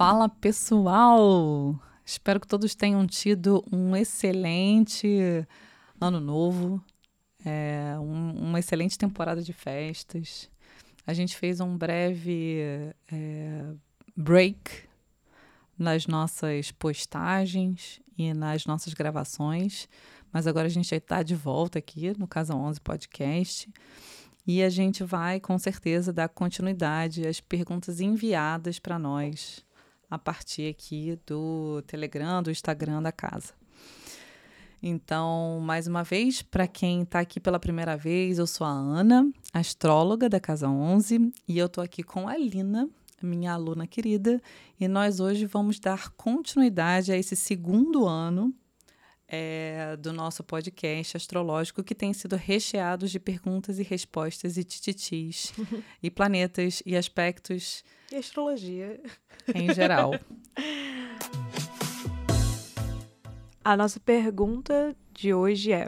Fala pessoal! Espero que todos tenham tido um excelente ano novo, é, um, uma excelente temporada de festas. A gente fez um breve é, break nas nossas postagens e nas nossas gravações, mas agora a gente está de volta aqui no Casa 11 Podcast. E a gente vai, com certeza, dar continuidade às perguntas enviadas para nós a partir aqui do Telegram, do Instagram da casa. Então, mais uma vez, para quem está aqui pela primeira vez, eu sou a Ana, astróloga da Casa 11, e eu estou aqui com a Lina, minha aluna querida, e nós hoje vamos dar continuidade a esse segundo ano é, do nosso podcast astrológico, que tem sido recheado de perguntas e respostas e tititis, e planetas e aspectos. E astrologia. Em geral. A nossa pergunta de hoje é: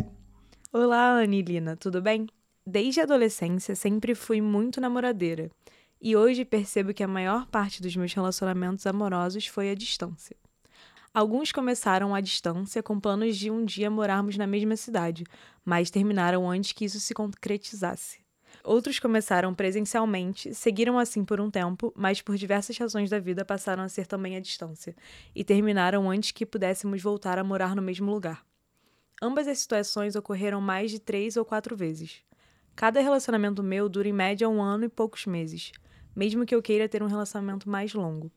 Olá, Anilina, tudo bem? Desde a adolescência sempre fui muito namoradeira. E hoje percebo que a maior parte dos meus relacionamentos amorosos foi à distância. Alguns começaram à distância com planos de um dia morarmos na mesma cidade, mas terminaram antes que isso se concretizasse. Outros começaram presencialmente, seguiram assim por um tempo, mas por diversas razões da vida passaram a ser também à distância, e terminaram antes que pudéssemos voltar a morar no mesmo lugar. Ambas as situações ocorreram mais de três ou quatro vezes. Cada relacionamento meu dura em média um ano e poucos meses, mesmo que eu queira ter um relacionamento mais longo.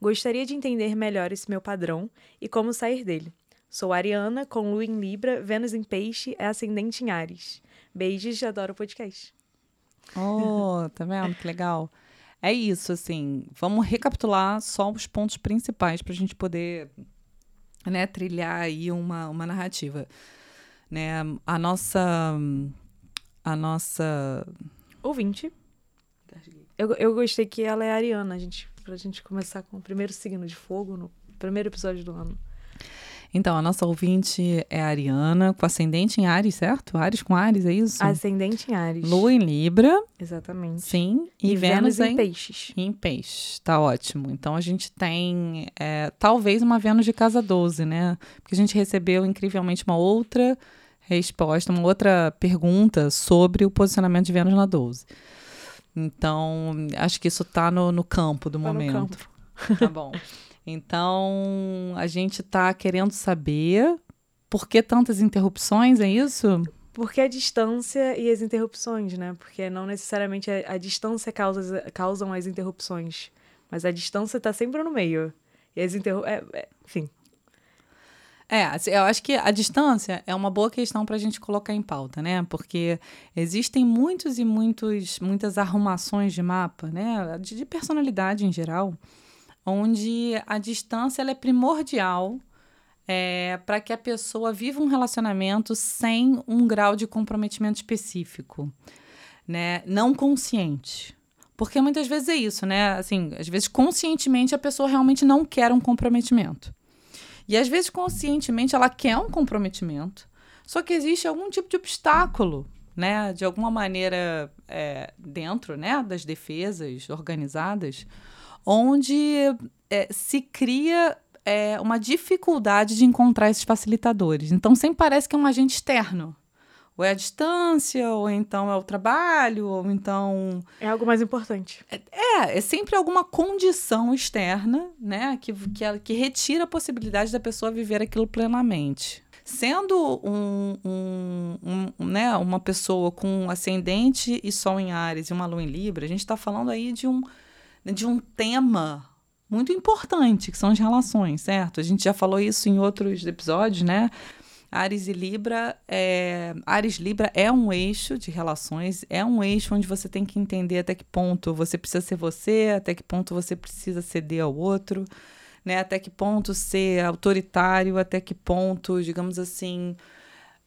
Gostaria de entender melhor esse meu padrão e como sair dele. Sou Ariana, com Lua em Libra, Vênus em Peixe e Ascendente em Ares. Beijos, adoro o podcast. Oh, tá vendo? Que legal. É isso, assim. Vamos recapitular só os pontos principais para a gente poder né, trilhar aí uma, uma narrativa. Né, a nossa. A nossa. Ouvinte. Eu, eu gostei que ela é ariana, a gente para a gente começar com o primeiro signo de fogo no primeiro episódio do ano. Então, a nossa ouvinte é a Ariana, com ascendente em Ares, certo? Ares com Ares, é isso? Ascendente em Ares. Lua em Libra. Exatamente. Sim. E, e Vênus, Vênus em, em, Peixes. Em Peixes, tá ótimo. Então, a gente tem é, talvez uma Vênus de casa 12, né? Porque a gente recebeu incrivelmente uma outra resposta, uma outra pergunta sobre o posicionamento de Vênus na 12. Então, acho que isso está no, no campo do tá momento. Campo. Tá bom. Então, a gente está querendo saber por que tantas interrupções, é isso? Porque a distância e as interrupções, né? Porque não necessariamente a, a distância causa, causam as interrupções, mas a distância está sempre no meio. E as interrupções. É, é, enfim, é, assim, eu acho que a distância é uma boa questão para a gente colocar em pauta, né? Porque existem muitos e muitos, muitas arrumações de mapa, né? De, de personalidade em geral, onde a distância é primordial é, para que a pessoa viva um relacionamento sem um grau de comprometimento específico, né? Não consciente. Porque muitas vezes é isso, né? Assim, às vezes conscientemente a pessoa realmente não quer um comprometimento. E às vezes, conscientemente, ela quer um comprometimento, só que existe algum tipo de obstáculo, né? De alguma maneira, é, dentro né, das defesas organizadas, onde é, se cria é, uma dificuldade de encontrar esses facilitadores. Então, sempre parece que é um agente externo. Ou é a distância, ou então é o trabalho, ou então. É algo mais importante. É, é, é sempre alguma condição externa, né? Que, que, que retira a possibilidade da pessoa viver aquilo plenamente. Sendo um, um, um, né, uma pessoa com ascendente e sol em Ares e uma lua em Libra, a gente está falando aí de um, de um tema muito importante, que são as relações, certo? A gente já falou isso em outros episódios, né? Ares e Libra é, Ares Libra é um eixo de relações, é um eixo onde você tem que entender até que ponto você precisa ser você, até que ponto você precisa ceder ao outro, né? Até que ponto ser autoritário, até que ponto, digamos assim,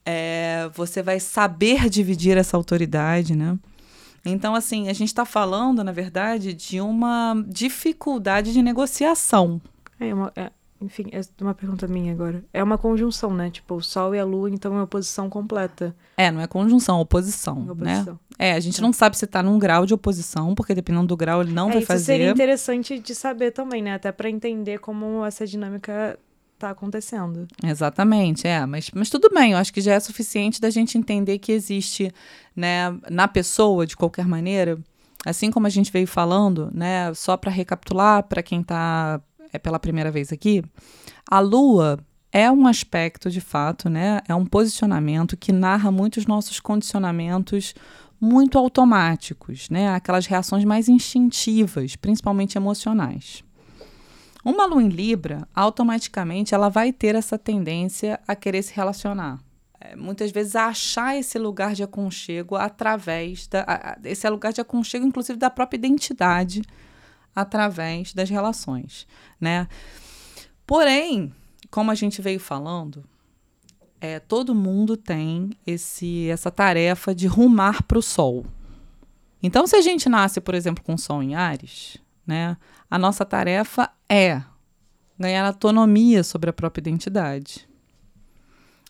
é, você vai saber dividir essa autoridade, né? Então, assim, a gente está falando, na verdade, de uma dificuldade de negociação. É, uma, é enfim, é uma pergunta minha agora. É uma conjunção, né? Tipo, o Sol e a Lua, então é oposição completa. É, não é conjunção, é oposição, né? oposição. né? É, a gente é. não sabe se tá num grau de oposição, porque dependendo do grau ele não é, vai isso fazer. seria interessante de saber também, né? Até para entender como essa dinâmica tá acontecendo. Exatamente, é, mas, mas tudo bem, eu acho que já é suficiente da gente entender que existe, né, na pessoa, de qualquer maneira, assim como a gente veio falando, né, só para recapitular para quem está é pela primeira vez aqui, a Lua é um aspecto, de fato, né? É um posicionamento que narra muitos nossos condicionamentos muito automáticos, né? Aquelas reações mais instintivas, principalmente emocionais. Uma lua em Libra, automaticamente, ela vai ter essa tendência a querer se relacionar. É, muitas vezes a achar esse lugar de aconchego através da, a, esse lugar de aconchego, inclusive da própria identidade através das relações, né? Porém, como a gente veio falando, é, todo mundo tem esse, essa tarefa de rumar para o sol. Então, se a gente nasce, por exemplo, com o sol em Ares, né, a nossa tarefa é ganhar autonomia sobre a própria identidade.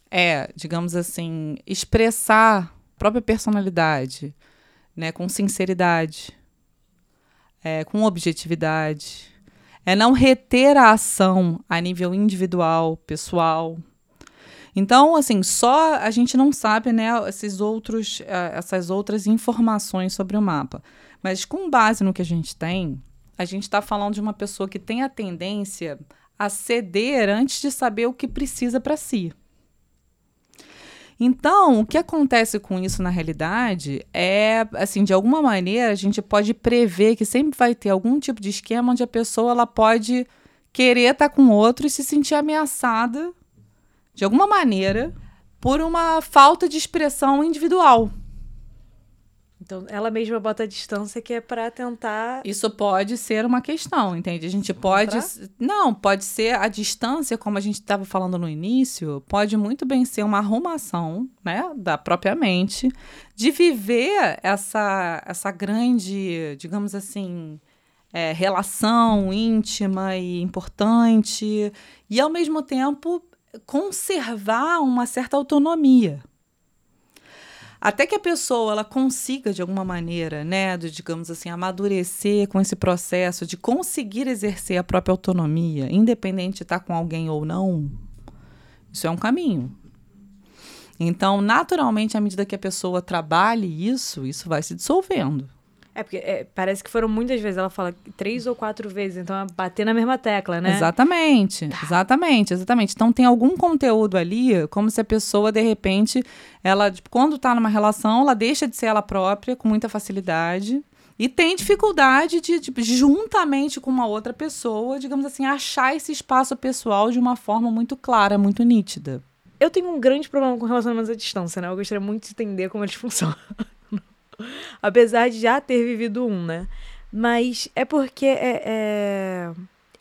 É, digamos assim, expressar a própria personalidade, né, com sinceridade, é, com objetividade. É não reter a ação a nível individual, pessoal. Então, assim, só a gente não sabe, né, esses outros, é, essas outras informações sobre o mapa. Mas com base no que a gente tem, a gente está falando de uma pessoa que tem a tendência a ceder antes de saber o que precisa para si. Então, o que acontece com isso na realidade é, assim, de alguma maneira a gente pode prever que sempre vai ter algum tipo de esquema onde a pessoa ela pode querer estar tá com outro e se sentir ameaçada de alguma maneira por uma falta de expressão individual. Então, ela mesma bota a distância que é para tentar. Isso pode ser uma questão, entende? A gente pode. Não, pode ser a distância, como a gente estava falando no início, pode muito bem ser uma arrumação, né, da própria mente, de viver essa, essa grande, digamos assim, é, relação íntima e importante, e ao mesmo tempo conservar uma certa autonomia até que a pessoa ela consiga de alguma maneira, né, de, digamos assim, amadurecer com esse processo de conseguir exercer a própria autonomia, independente de estar com alguém ou não, isso é um caminho. Então, naturalmente, à medida que a pessoa trabalhe isso, isso vai se dissolvendo. É, porque é, parece que foram muitas vezes, ela fala três ou quatro vezes, então é bater na mesma tecla, né? Exatamente, tá. exatamente, exatamente. Então tem algum conteúdo ali, como se a pessoa, de repente, ela, tipo, quando tá numa relação, ela deixa de ser ela própria com muita facilidade. E tem dificuldade de, de, juntamente com uma outra pessoa, digamos assim, achar esse espaço pessoal de uma forma muito clara, muito nítida. Eu tenho um grande problema com relacionamentos à distância, né? Eu gostaria muito de entender como eles funcionam. Apesar de já ter vivido um, né? Mas é porque é, é,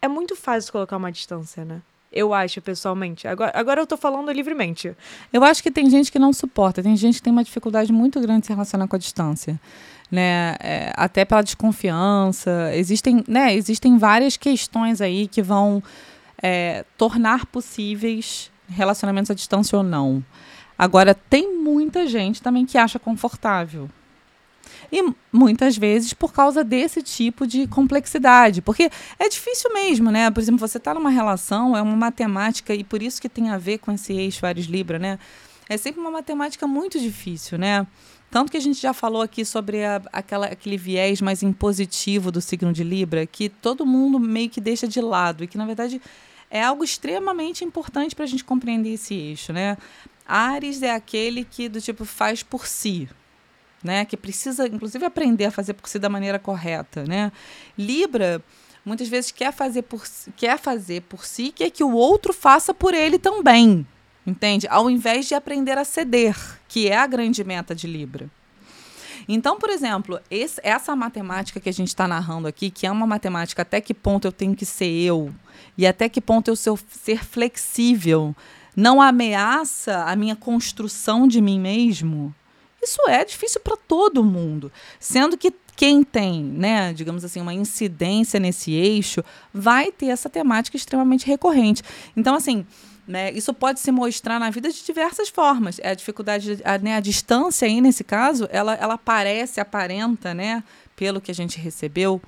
é muito fácil colocar uma distância, né? Eu acho, pessoalmente. Agora, agora eu tô falando livremente. Eu acho que tem gente que não suporta. Tem gente que tem uma dificuldade muito grande de se relacionar com a distância. Né? É, até pela desconfiança. Existem, né? Existem várias questões aí que vão é, tornar possíveis relacionamentos à distância ou não. Agora, tem muita gente também que acha confortável. E muitas vezes por causa desse tipo de complexidade. Porque é difícil mesmo, né? Por exemplo, você está numa relação, é uma matemática, e por isso que tem a ver com esse eixo Ares Libra, né? É sempre uma matemática muito difícil, né? Tanto que a gente já falou aqui sobre a, aquela, aquele viés mais impositivo do signo de Libra, que todo mundo meio que deixa de lado, e que, na verdade, é algo extremamente importante para a gente compreender esse eixo, né? Ares é aquele que, do tipo, faz por si, né? Que precisa, inclusive, aprender a fazer por si da maneira correta, né? Libra muitas vezes quer fazer por quer fazer por si, quer que o outro faça por ele também, entende? Ao invés de aprender a ceder, que é a grande meta de Libra. Então, por exemplo, esse, essa matemática que a gente está narrando aqui, que é uma matemática até que ponto eu tenho que ser eu e até que ponto eu ser, ser flexível, não ameaça a minha construção de mim mesmo, isso é difícil para todo mundo. Sendo que quem tem, né, digamos assim, uma incidência nesse eixo, vai ter essa temática extremamente recorrente. Então, assim, né, isso pode se mostrar na vida de diversas formas. É a dificuldade, a, né, a distância aí, nesse caso, ela, ela aparece, aparenta, né, pelo que a gente recebeu,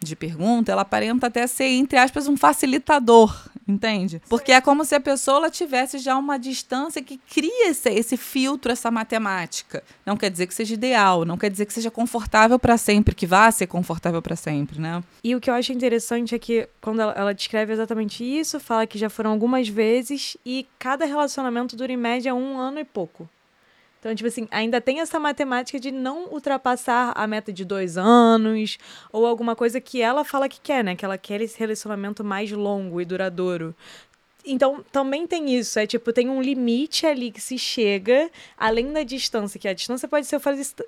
de pergunta, ela aparenta até ser, entre aspas, um facilitador, entende? Porque é como se a pessoa tivesse já uma distância que cria esse, esse filtro, essa matemática. Não quer dizer que seja ideal, não quer dizer que seja confortável para sempre, que vá ser confortável para sempre, né? E o que eu acho interessante é que quando ela, ela descreve exatamente isso, fala que já foram algumas vezes e cada relacionamento dura em média um ano e pouco. Então, tipo assim, ainda tem essa matemática de não ultrapassar a meta de dois anos, ou alguma coisa que ela fala que quer, né? Que ela quer esse relacionamento mais longo e duradouro. Então, também tem isso. É tipo, tem um limite ali que se chega, além da distância, que a distância pode ser o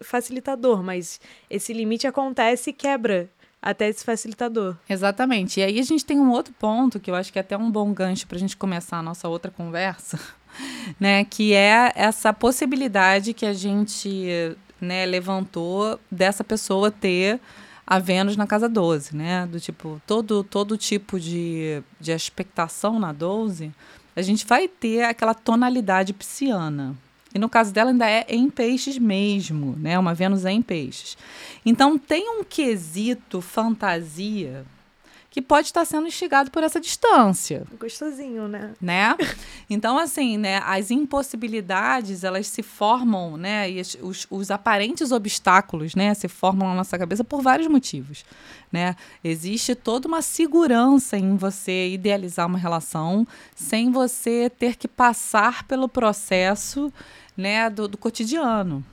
facilitador, mas esse limite acontece e quebra até esse facilitador. Exatamente. E aí a gente tem um outro ponto que eu acho que é até um bom gancho para a gente começar a nossa outra conversa né? Que é essa possibilidade que a gente né, levantou dessa pessoa ter a Vênus na casa 12, né? Do tipo, todo, todo tipo de, de expectação na 12, a gente vai ter aquela tonalidade pisciana. E no caso dela ainda é em peixes mesmo, né? Uma Vênus é em peixes. Então tem um quesito fantasia que pode estar sendo instigado por essa distância. Gostosinho, né? Né? Então, assim, né, as impossibilidades, elas se formam, né, e os, os aparentes obstáculos, né, se formam na nossa cabeça por vários motivos, né? Existe toda uma segurança em você idealizar uma relação sem você ter que passar pelo processo, né, do, do cotidiano,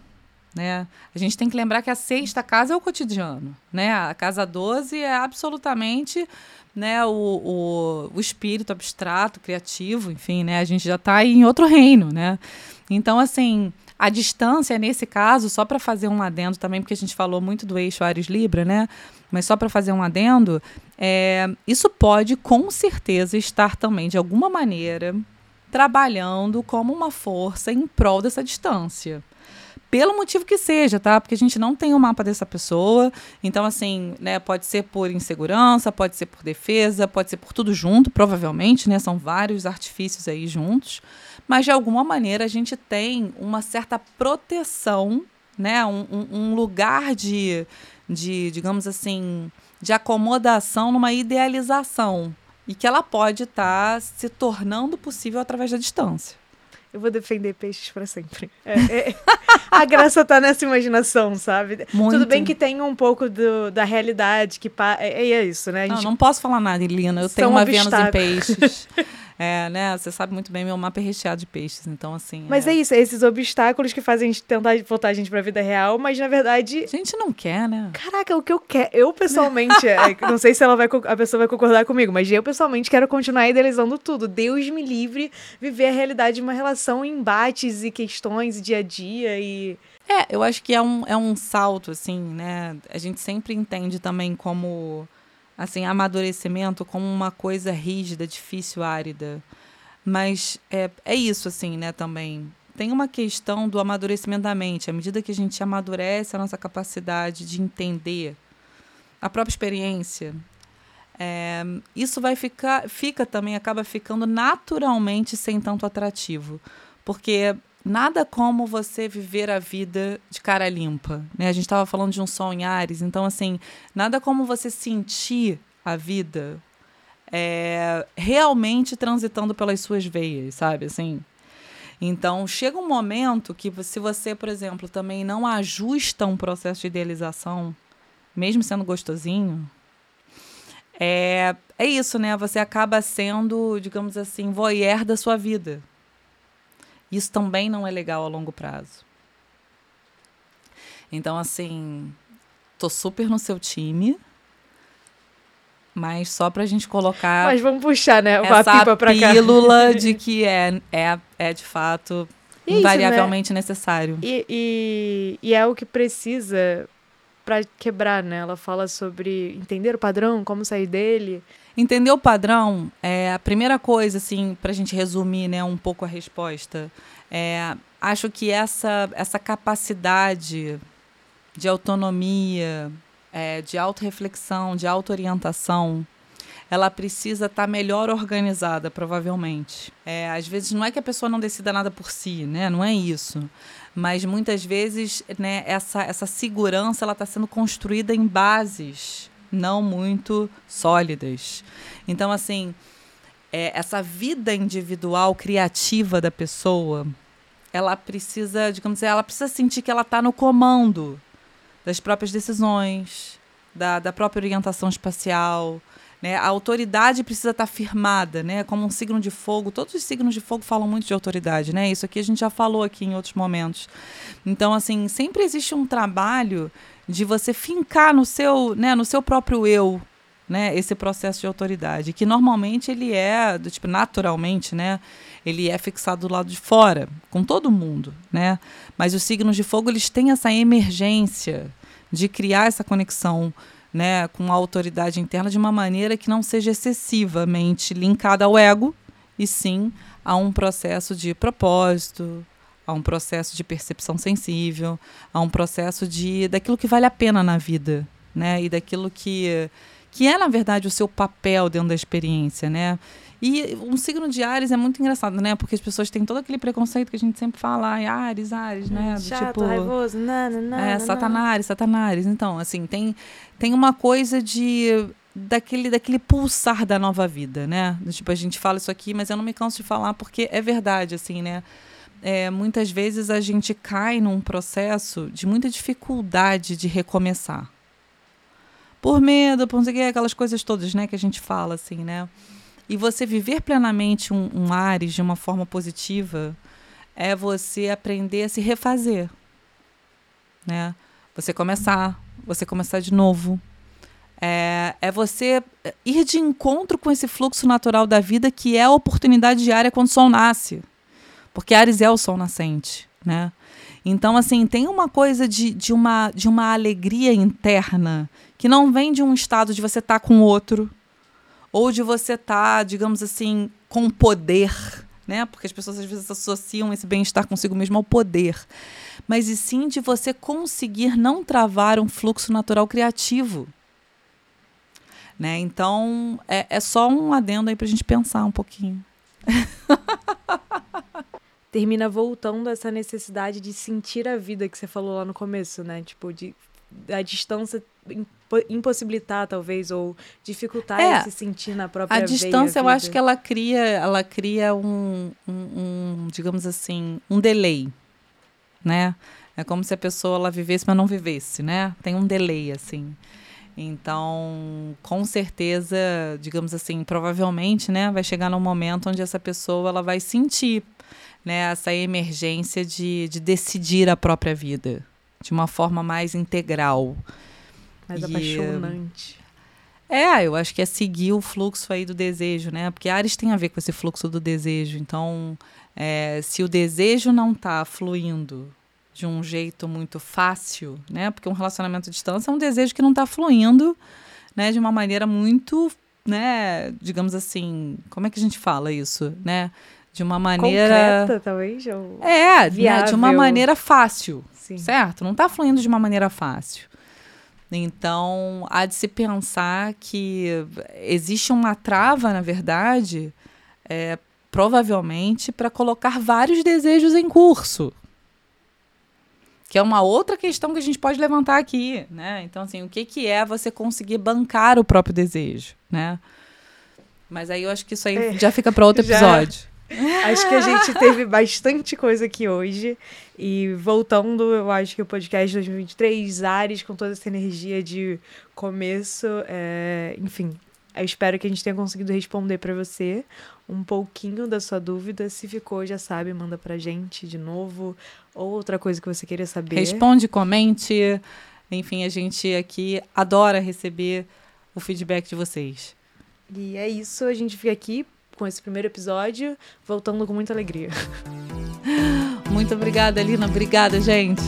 né? A gente tem que lembrar que a sexta casa é o cotidiano. Né? A casa 12 é absolutamente né, o, o, o espírito abstrato, criativo, enfim, né? a gente já está em outro reino. Né? Então, assim, a distância, nesse caso, só para fazer um adendo também, porque a gente falou muito do eixo Ares-Libra, né? mas só para fazer um adendo, é, isso pode com certeza estar também, de alguma maneira, trabalhando como uma força em prol dessa distância pelo motivo que seja, tá? Porque a gente não tem o um mapa dessa pessoa. Então, assim, né, pode ser por insegurança, pode ser por defesa, pode ser por tudo junto, provavelmente, né? São vários artifícios aí juntos. Mas, de alguma maneira, a gente tem uma certa proteção, né? Um, um, lugar de, de, digamos assim, de acomodação numa idealização. E que ela pode estar tá se tornando possível através da distância. Eu vou defender peixes para sempre. É, é, a graça tá nessa imaginação, sabe? Muito. Tudo bem que tem um pouco do, da realidade, que é, é, isso, né? Gente... Não, não posso falar nada, Elina. Eu tenho uma Vênus em peixes. É, né? Você sabe muito bem, meu mapa é recheado de peixes, então assim. Mas é, é isso, é esses obstáculos que fazem a gente tentar voltar a gente pra vida real, mas na verdade. A gente não quer, né? Caraca, o que eu quero. Eu pessoalmente, é, não sei se ela vai, a pessoa vai concordar comigo, mas eu pessoalmente quero continuar idealizando tudo. Deus me livre viver a realidade de uma relação em embates e questões, dia a dia e. É, eu acho que é um, é um salto, assim, né? A gente sempre entende também como assim, amadurecimento como uma coisa rígida, difícil, árida. Mas é, é isso, assim, né, também. Tem uma questão do amadurecimento da mente. À medida que a gente amadurece a nossa capacidade de entender a própria experiência, é, isso vai ficar, fica também, acaba ficando naturalmente sem tanto atrativo. Porque nada como você viver a vida de cara limpa. Né? A gente estava falando de um sol em Ares, então, assim, nada como você sentir a vida é, realmente transitando pelas suas veias, sabe? Assim. Então, chega um momento que, se você, por exemplo, também não ajusta um processo de idealização, mesmo sendo gostosinho, é, é isso, né? Você acaba sendo, digamos assim, voyeur da sua vida. Isso também não é legal a longo prazo. Então, assim, tô super no seu time, mas só pra gente colocar. Mas vamos puxar, né? Essa pipa pra pílula de que é, é, é de fato Isso, invariavelmente né? necessário. E, e, e é o que precisa para quebrar, né? Ela fala sobre entender o padrão, como sair dele. Entender o padrão é a primeira coisa, assim, para a gente resumir, né, um pouco a resposta. É, acho que essa essa capacidade de autonomia, é, de autorreflexão, de auto-orientação, ela precisa estar tá melhor organizada, provavelmente. É, às vezes não é que a pessoa não decida nada por si, né? Não é isso. Mas muitas vezes né, essa, essa segurança ela está sendo construída em bases não muito sólidas. Então, assim, é, essa vida individual criativa da pessoa, ela precisa, digamos ela precisa sentir que ela está no comando das próprias decisões, da, da própria orientação espacial, né? A autoridade precisa estar firmada, né? Como um signo de fogo. Todos os signos de fogo falam muito de autoridade, né? Isso aqui a gente já falou aqui em outros momentos. Então, assim, sempre existe um trabalho de você fincar no seu, né, no seu próprio eu, né, esse processo de autoridade, que normalmente ele é, do tipo, naturalmente, né, ele é fixado do lado de fora, com todo mundo, né? Mas os signos de fogo, eles têm essa emergência de criar essa conexão né, com a autoridade interna de uma maneira que não seja excessivamente linkada ao ego, e sim a um processo de propósito, a um processo de percepção sensível, a um processo de daquilo que vale a pena na vida, né, e daquilo que que é na verdade o seu papel dentro da experiência, né? E um signo de Ares é muito engraçado, né? Porque as pessoas têm todo aquele preconceito que a gente sempre fala, ai, Ares, Ares, né? Do, Chato, tipo, raivoso, nana, É, Satanás, Satanás. Então, assim, tem, tem uma coisa de daquele, daquele pulsar da nova vida, né? Tipo, a gente fala isso aqui, mas eu não me canso de falar porque é verdade, assim, né? É, muitas vezes a gente cai num processo de muita dificuldade de recomeçar. Por medo, por não sei o que, aquelas coisas todas, né, que a gente fala, assim, né? E você viver plenamente um, um Ares de uma forma positiva é você aprender a se refazer. Né? Você começar, você começar de novo. É, é você ir de encontro com esse fluxo natural da vida que é a oportunidade diária quando o sol nasce. Porque Ares é o sol nascente, né? Então, assim, tem uma coisa de, de, uma, de uma alegria interna que não vem de um estado de você estar tá com outro, ou de você estar, tá, digamos assim, com poder, né? Porque as pessoas às vezes associam esse bem-estar consigo mesmo ao poder. Mas e sim de você conseguir não travar um fluxo natural criativo. Né? Então, é, é só um adendo aí para a gente pensar um pouquinho. Termina voltando essa necessidade de sentir a vida que você falou lá no começo, né? Tipo, de a distância impossibilitar talvez ou dificultar é, se sentir na própria a distância eu acho que ela cria ela cria um, um, um, digamos assim um delay né? É como se a pessoa ela vivesse mas não vivesse né? Tem um delay assim. Então com certeza digamos assim provavelmente né vai chegar num momento onde essa pessoa ela vai sentir né essa emergência de, de decidir a própria vida de uma forma mais integral mais e, apaixonante. É, eu acho que é seguir o fluxo aí do desejo, né? Porque Ares tem a ver com esse fluxo do desejo. Então, é, se o desejo não está fluindo de um jeito muito fácil, né? Porque um relacionamento à distância é um desejo que não está fluindo, né? De uma maneira muito, né? Digamos assim, como é que a gente fala isso, né? De uma maneira concreta, talvez. Ou é, né? de uma maneira fácil, Sim. certo? Não está fluindo de uma maneira fácil. Então, há de se pensar que existe uma trava, na verdade, é, provavelmente para colocar vários desejos em curso. Que é uma outra questão que a gente pode levantar aqui, né? Então, assim, o que, que é você conseguir bancar o próprio desejo, né? Mas aí eu acho que isso aí é, já fica para outro episódio. Acho que a gente teve bastante coisa aqui hoje. E voltando, eu acho que o podcast 2023, Ares, com toda essa energia de começo, é... enfim, eu espero que a gente tenha conseguido responder para você um pouquinho da sua dúvida. Se ficou, já sabe, manda pra gente de novo. Ou outra coisa que você queira saber. Responde, comente. Enfim, a gente aqui adora receber o feedback de vocês. E é isso, a gente fica aqui com esse primeiro episódio, voltando com muita alegria. Muito obrigada, Lina. Obrigada, gente.